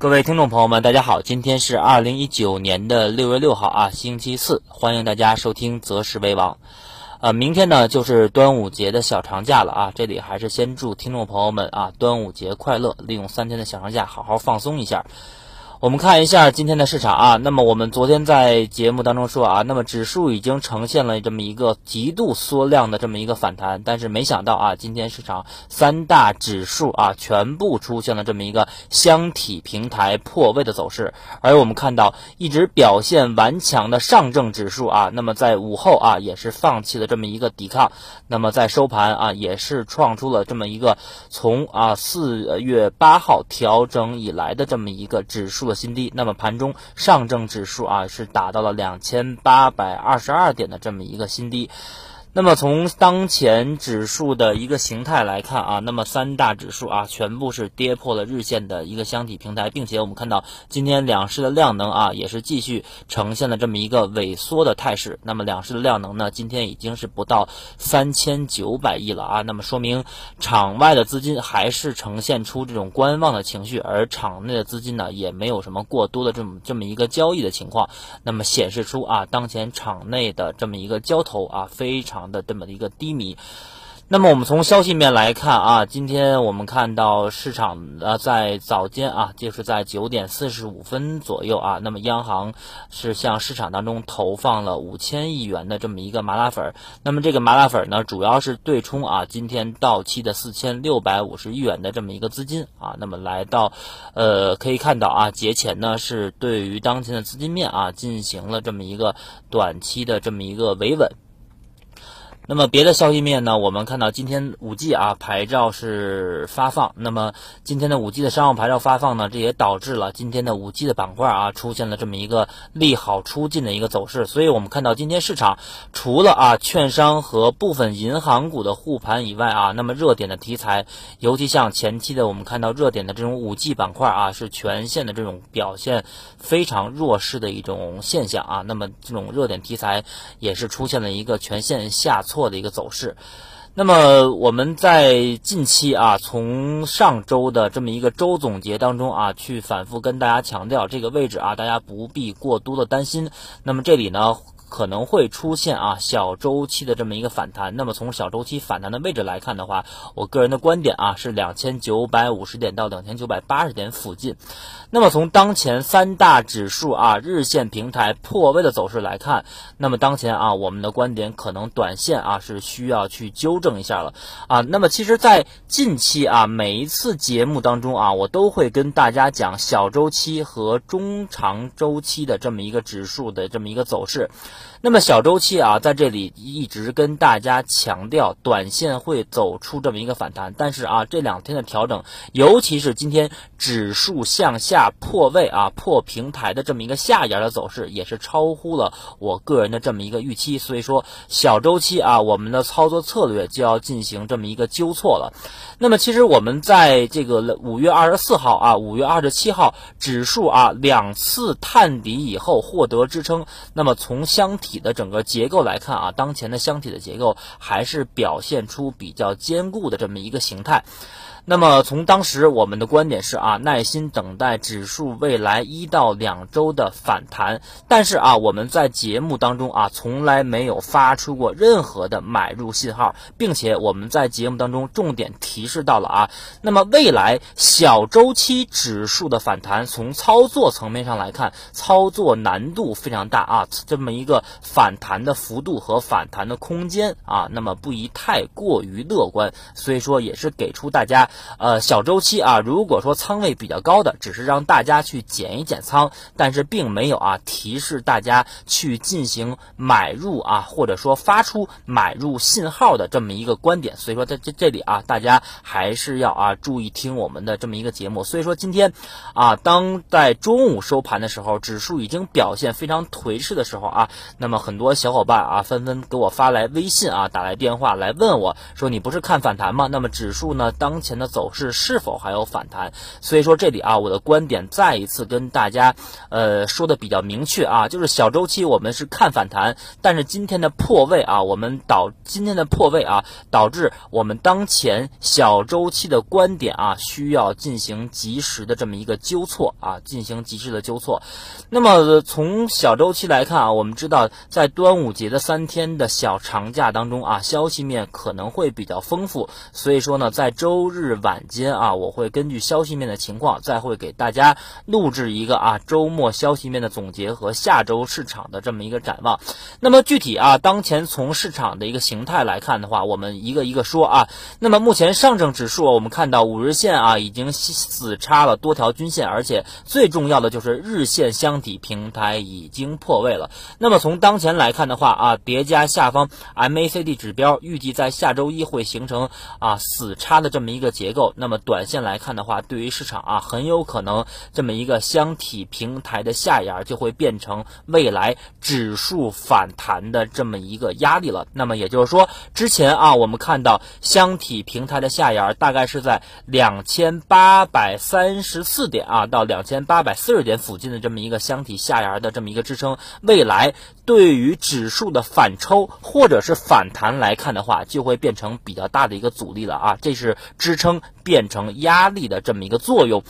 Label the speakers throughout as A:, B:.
A: 各位听众朋友们，大家好，今天是二零一九年的六月六号啊，星期四，欢迎大家收听择时为王。呃，明天呢就是端午节的小长假了啊，这里还是先祝听众朋友们啊端午节快乐，利用三天的小长假好好放松一下。我们看一下今天的市场啊，那么我们昨天在节目当中说啊，那么指数已经呈现了这么一个极度缩量的这么一个反弹，但是没想到啊，今天市场三大指数啊全部出现了这么一个箱体平台破位的走势，而我们看到一直表现顽强的上证指数啊，那么在午后啊也是放弃了这么一个抵抗，那么在收盘啊也是创出了这么一个从啊四月八号调整以来的这么一个指数。新低，那么盘中上证指数啊是达到了两千八百二十二点的这么一个新低。那么从当前指数的一个形态来看啊，那么三大指数啊全部是跌破了日线的一个箱体平台，并且我们看到今天两市的量能啊也是继续呈现了这么一个萎缩的态势。那么两市的量能呢，今天已经是不到三千九百亿了啊，那么说明场外的资金还是呈现出这种观望的情绪，而场内的资金呢也没有什么过多的这么这么一个交易的情况，那么显示出啊当前场内的这么一个交投啊非常。的这么一个低迷，那么我们从消息面来看啊，今天我们看到市场呃在早间啊，就是在九点四十五分左右啊，那么央行是向市场当中投放了五千亿元的这么一个麻辣粉儿，那么这个麻辣粉儿呢，主要是对冲啊今天到期的四千六百五十亿元的这么一个资金啊，那么来到呃可以看到啊，节前呢是对于当前的资金面啊进行了这么一个短期的这么一个维稳。那么别的消息面呢？我们看到今天五 G 啊牌照是发放，那么今天的五 G 的商用牌照发放呢，这也导致了今天的五 G 的板块啊出现了这么一个利好出尽的一个走势。所以我们看到今天市场除了啊券商和部分银行股的护盘以外啊，那么热点的题材，尤其像前期的我们看到热点的这种五 G 板块啊，是全线的这种表现非常弱势的一种现象啊。那么这种热点题材也是出现了一个全线下挫。做的一个走势，那么我们在近期啊，从上周的这么一个周总结当中啊，去反复跟大家强调这个位置啊，大家不必过多的担心。那么这里呢？可能会出现啊小周期的这么一个反弹。那么从小周期反弹的位置来看的话，我个人的观点啊是两千九百五十点到两千九百八十点附近。那么从当前三大指数啊日线平台破位的走势来看，那么当前啊我们的观点可能短线啊是需要去纠正一下了啊。那么其实，在近期啊每一次节目当中啊，我都会跟大家讲小周期和中长周期的这么一个指数的这么一个走势。那么小周期啊，在这里一直跟大家强调，短线会走出这么一个反弹。但是啊，这两天的调整，尤其是今天指数向下破位啊，破平台的这么一个下沿的走势，也是超乎了我个人的这么一个预期。所以说，小周期啊，我们的操作策略就要进行这么一个纠错了。那么，其实我们在这个五月二十四号啊，五月二十七号，指数啊两次探底以后获得支撑。那么从相箱体。的整个结构来看啊，当前的箱体的结构还是表现出比较坚固的这么一个形态。那么从当时我们的观点是啊，耐心等待指数未来一到两周的反弹。但是啊，我们在节目当中啊，从来没有发出过任何的买入信号，并且我们在节目当中重点提示到了啊，那么未来小周期指数的反弹，从操作层面上来看，操作难度非常大啊，这么一个反弹的幅度和反弹的空间啊，那么不宜太过于乐观。所以说，也是给出大家。呃，小周期啊，如果说仓位比较高的，只是让大家去减一减仓，但是并没有啊提示大家去进行买入啊，或者说发出买入信号的这么一个观点。所以说在这这里啊，大家还是要啊注意听我们的这么一个节目。所以说今天啊，当在中午收盘的时候，指数已经表现非常颓势的时候啊，那么很多小伙伴啊纷纷给我发来微信啊，打来电话来问我说，你不是看反弹吗？那么指数呢，当前。的走势是否还有反弹。所以说这里啊，我的观点再一次跟大家呃说的比较明确啊，就是小周期我们是看反弹，但是今天的破位啊，我们导今天的破位啊，导致我们当前小周期的观点啊，需要进行及时的这么一个纠错啊，进行及时的纠错。那么从小周期来看啊，我们知道在端午节的三天的小长假当中啊，消息面可能会比较丰富，所以说呢，在周日晚间啊，我会根据消息面的情况，再会给大家录制一个啊周末消息面的总结和下周市场的这么一个展望。那么具体啊，当前从市场的一个形态来看的话，我们一个一个说啊。那么目前上证指数，我们看到五日线啊已经死叉了多条均线，而且最重要的就是日线箱体平台已经破位了。那么从当前来看的话啊，叠加下方 MACD 指标，预计在下周一会形成啊死叉的这么一个结构。那么短线来看的话，对于市场啊，很有可能这么一个箱体平台的下沿就会变成未来指数反弹的这么一个压力了。那么也就是说，之前啊，我们看到箱体平台的下沿大概是在两千八百三十四点啊到两千八百四十点附近的这么一个箱体下沿的这么一个支撑，未来对于指数的反抽或者是反弹来看的话，就会变成比较大的一个阻力了啊，这是支撑变成压力的这么一个作用。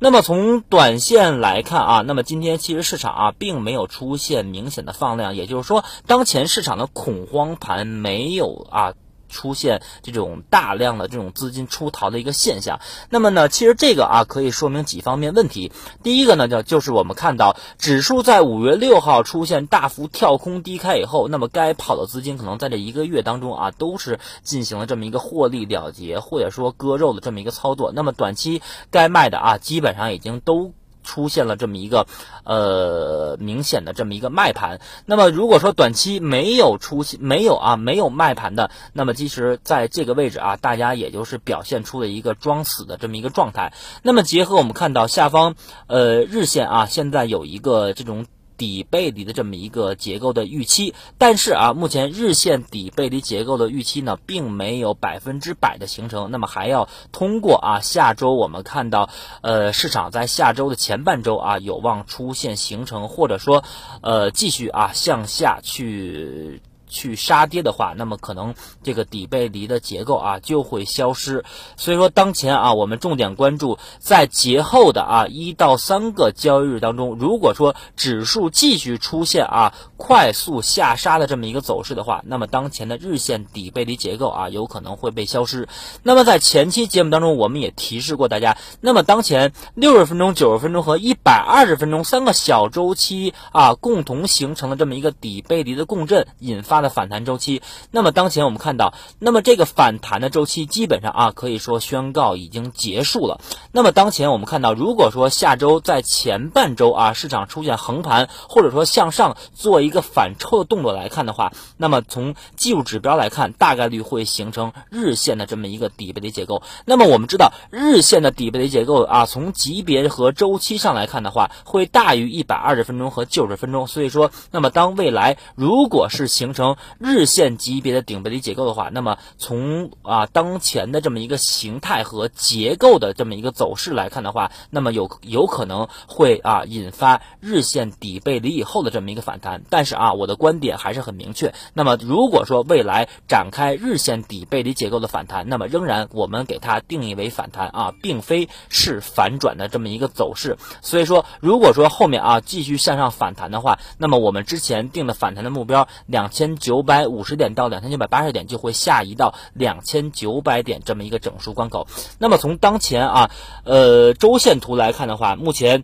A: 那么从短线来看啊，那么今天其实市场啊并没有出现明显的放量，也就是说，当前市场的恐慌盘没有啊。出现这种大量的这种资金出逃的一个现象，那么呢，其实这个啊可以说明几方面问题。第一个呢，就就是我们看到指数在五月六号出现大幅跳空低开以后，那么该跑的资金可能在这一个月当中啊都是进行了这么一个获利了结或者说割肉的这么一个操作。那么短期该卖的啊基本上已经都。出现了这么一个呃明显的这么一个卖盘，那么如果说短期没有出现没有啊没有卖盘的，那么其实在这个位置啊，大家也就是表现出了一个装死的这么一个状态。那么结合我们看到下方呃日线啊，现在有一个这种。底背离的这么一个结构的预期，但是啊，目前日线底背离结构的预期呢，并没有百分之百的形成，那么还要通过啊，下周我们看到，呃，市场在下周的前半周啊，有望出现形成，或者说，呃，继续啊向下去。去杀跌的话，那么可能这个底背离的结构啊就会消失。所以说，当前啊，我们重点关注在节后的啊一到三个交易日当中，如果说指数继续出现啊快速下杀的这么一个走势的话，那么当前的日线底背离结构啊有可能会被消失。那么在前期节目当中，我们也提示过大家，那么当前六十分钟、九十分钟和一百二十分钟三个小周期啊共同形成了这么一个底背离的共振，引发。的反弹周期，那么当前我们看到，那么这个反弹的周期基本上啊，可以说宣告已经结束了。那么当前我们看到，如果说下周在前半周啊，市场出现横盘或者说向上做一一个反抽的动作来看的话，那么从技术指标来看，大概率会形成日线的这么一个底背离结构。那么我们知道，日线的底背离结构啊，从级别和周期上来看的话，会大于一百二十分钟和九十分钟。所以说，那么当未来如果是形成日线级别的顶背离结构的话，那么从啊当前的这么一个形态和结构的这么一个走势来看的话，那么有有可能会啊引发日线底背离以后的这么一个反弹。但是啊，我的观点还是很明确。那么如果说未来展开日线底背离结构的反弹，那么仍然我们给它定义为反弹啊，并非是反转的这么一个走势。所以说，如果说后面啊继续向上反弹的话，那么我们之前定的反弹的目标两千。九百五十点到两千九百八十点就会下移到两千九百点这么一个整数关口。那么从当前啊，呃周线图来看的话，目前。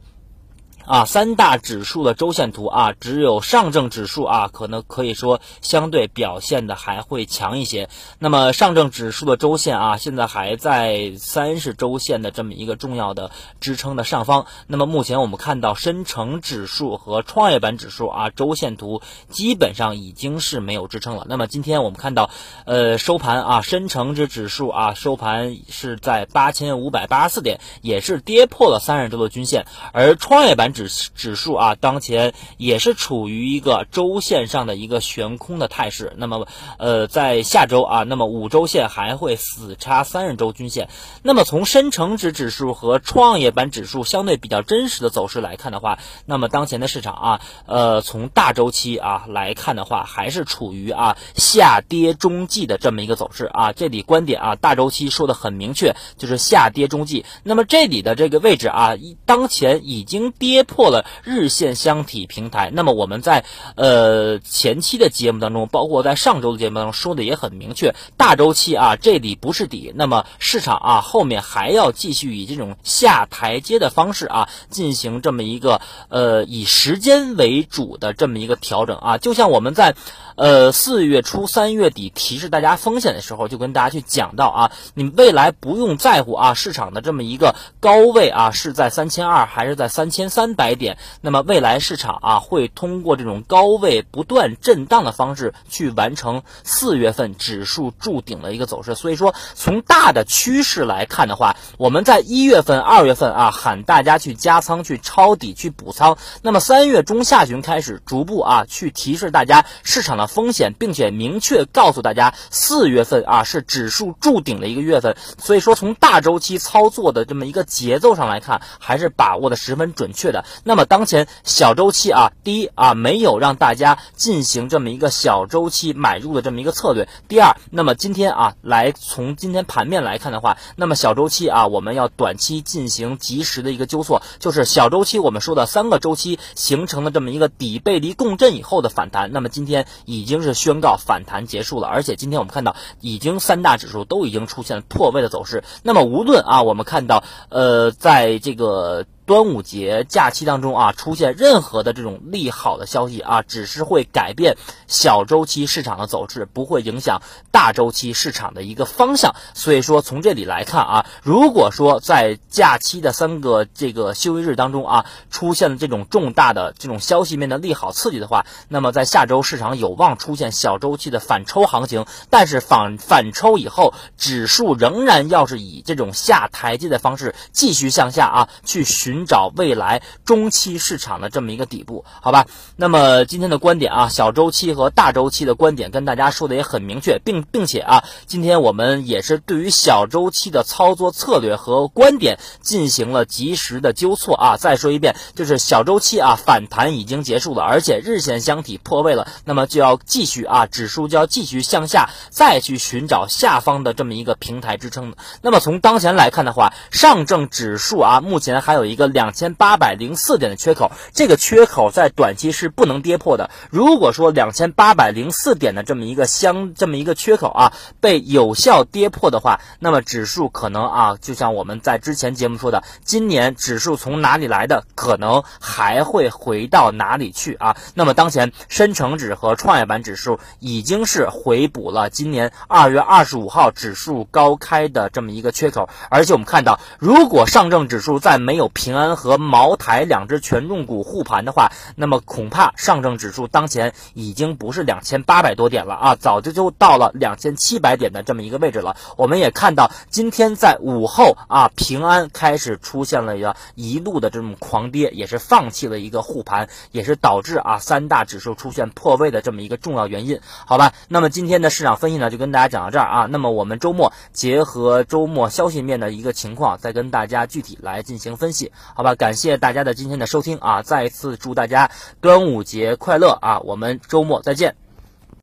A: 啊，三大指数的周线图啊，只有上证指数啊，可能可以说相对表现的还会强一些。那么上证指数的周线啊，现在还在三十周线的这么一个重要的支撑的上方。那么目前我们看到深成指数和创业板指数啊，周线图基本上已经是没有支撑了。那么今天我们看到，呃，收盘啊，深成指指数啊，收盘是在八千五百八十四点，也是跌破了三十周的均线，而创业板。指指数啊，当前也是处于一个周线上的一个悬空的态势。那么，呃，在下周啊，那么五周线还会死叉三十周均线。那么从深成指指数和创业板指数相对比较真实的走势来看的话，那么当前的市场啊，呃，从大周期啊来看的话，还是处于啊下跌中继的这么一个走势啊。这里观点啊，大周期说的很明确，就是下跌中继。那么这里的这个位置啊，当前已经跌跌破了日线箱体平台。那么我们在呃前期的节目当中，包括在上周的节目当中说的也很明确，大周期啊这里不是底，那么市场啊后面还要继续以这种下台阶的方式啊进行这么一个呃以时间为主的这么一个调整啊，就像我们在呃四月初三月底提示大家风险的时候，就跟大家去讲到啊，你未来不用在乎啊市场的这么一个高位啊是在三千二还是在三千三百点，那么未来市场啊会通过这种高位不断震荡的方式去完成四月份指数筑顶的一个走势。所以说，从大的趋势来看的话，我们在一月份、二月份啊喊大家去加仓、去抄底、去补仓，那么三月中下旬开始逐步啊去提示大家市场的风险，并且明确告诉大家四月份啊是指数筑顶的一个月份。所以说，从大周期操作的这么一个节奏上来看，还是把握的十分准确的。那么当前小周期啊，第一啊没有让大家进行这么一个小周期买入的这么一个策略。第二，那么今天啊来从今天盘面来看的话，那么小周期啊我们要短期进行及时的一个纠错，就是小周期我们说的三个周期形成的这么一个底背离共振以后的反弹。那么今天以已经是宣告反弹结束了，而且今天我们看到已经三大指数都已经出现了破位的走势。那么无论啊我们看到呃在这个。端午节假期当中啊，出现任何的这种利好的消息啊，只是会改变小周期市场的走势，不会影响大周期市场的一个方向。所以说，从这里来看啊，如果说在假期的三个这个休息日当中啊，出现了这种重大的这种消息面的利好刺激的话，那么在下周市场有望出现小周期的反抽行情。但是反反抽以后，指数仍然要是以这种下台阶的方式继续向下啊，去寻。寻找未来中期市场的这么一个底部，好吧？那么今天的观点啊，小周期和大周期的观点跟大家说的也很明确，并并且啊，今天我们也是对于小周期的操作策略和观点进行了及时的纠错啊。再说一遍，就是小周期啊反弹已经结束了，而且日线箱体破位了，那么就要继续啊，指数就要继续向下，再去寻找下方的这么一个平台支撑。那么从当前来看的话，上证指数啊，目前还有一个。两千八百零四点的缺口，这个缺口在短期是不能跌破的。如果说两千八百零四点的这么一个相这么一个缺口啊被有效跌破的话，那么指数可能啊，就像我们在之前节目说的，今年指数从哪里来的，可能还会回到哪里去啊。那么当前深成指和创业板指数已经是回补了今年二月二十五号指数高开的这么一个缺口，而且我们看到，如果上证指数在没有平平安。和茅台两只权重股护盘的话，那么恐怕上证指数当前已经不是两千八百多点了啊，早就就到了两千七百点的这么一个位置了。我们也看到，今天在午后啊，平安开始出现了一个一路的这种狂跌，也是放弃了一个护盘，也是导致啊三大指数出现破位的这么一个重要原因。好吧，那么今天的市场分析呢，就跟大家讲到这儿啊。那么我们周末结合周末消息面的一个情况，再跟大家具体来进行分析。好吧，感谢大家的今天的收听啊！再一次祝大家端午节快乐啊！我们周末再见。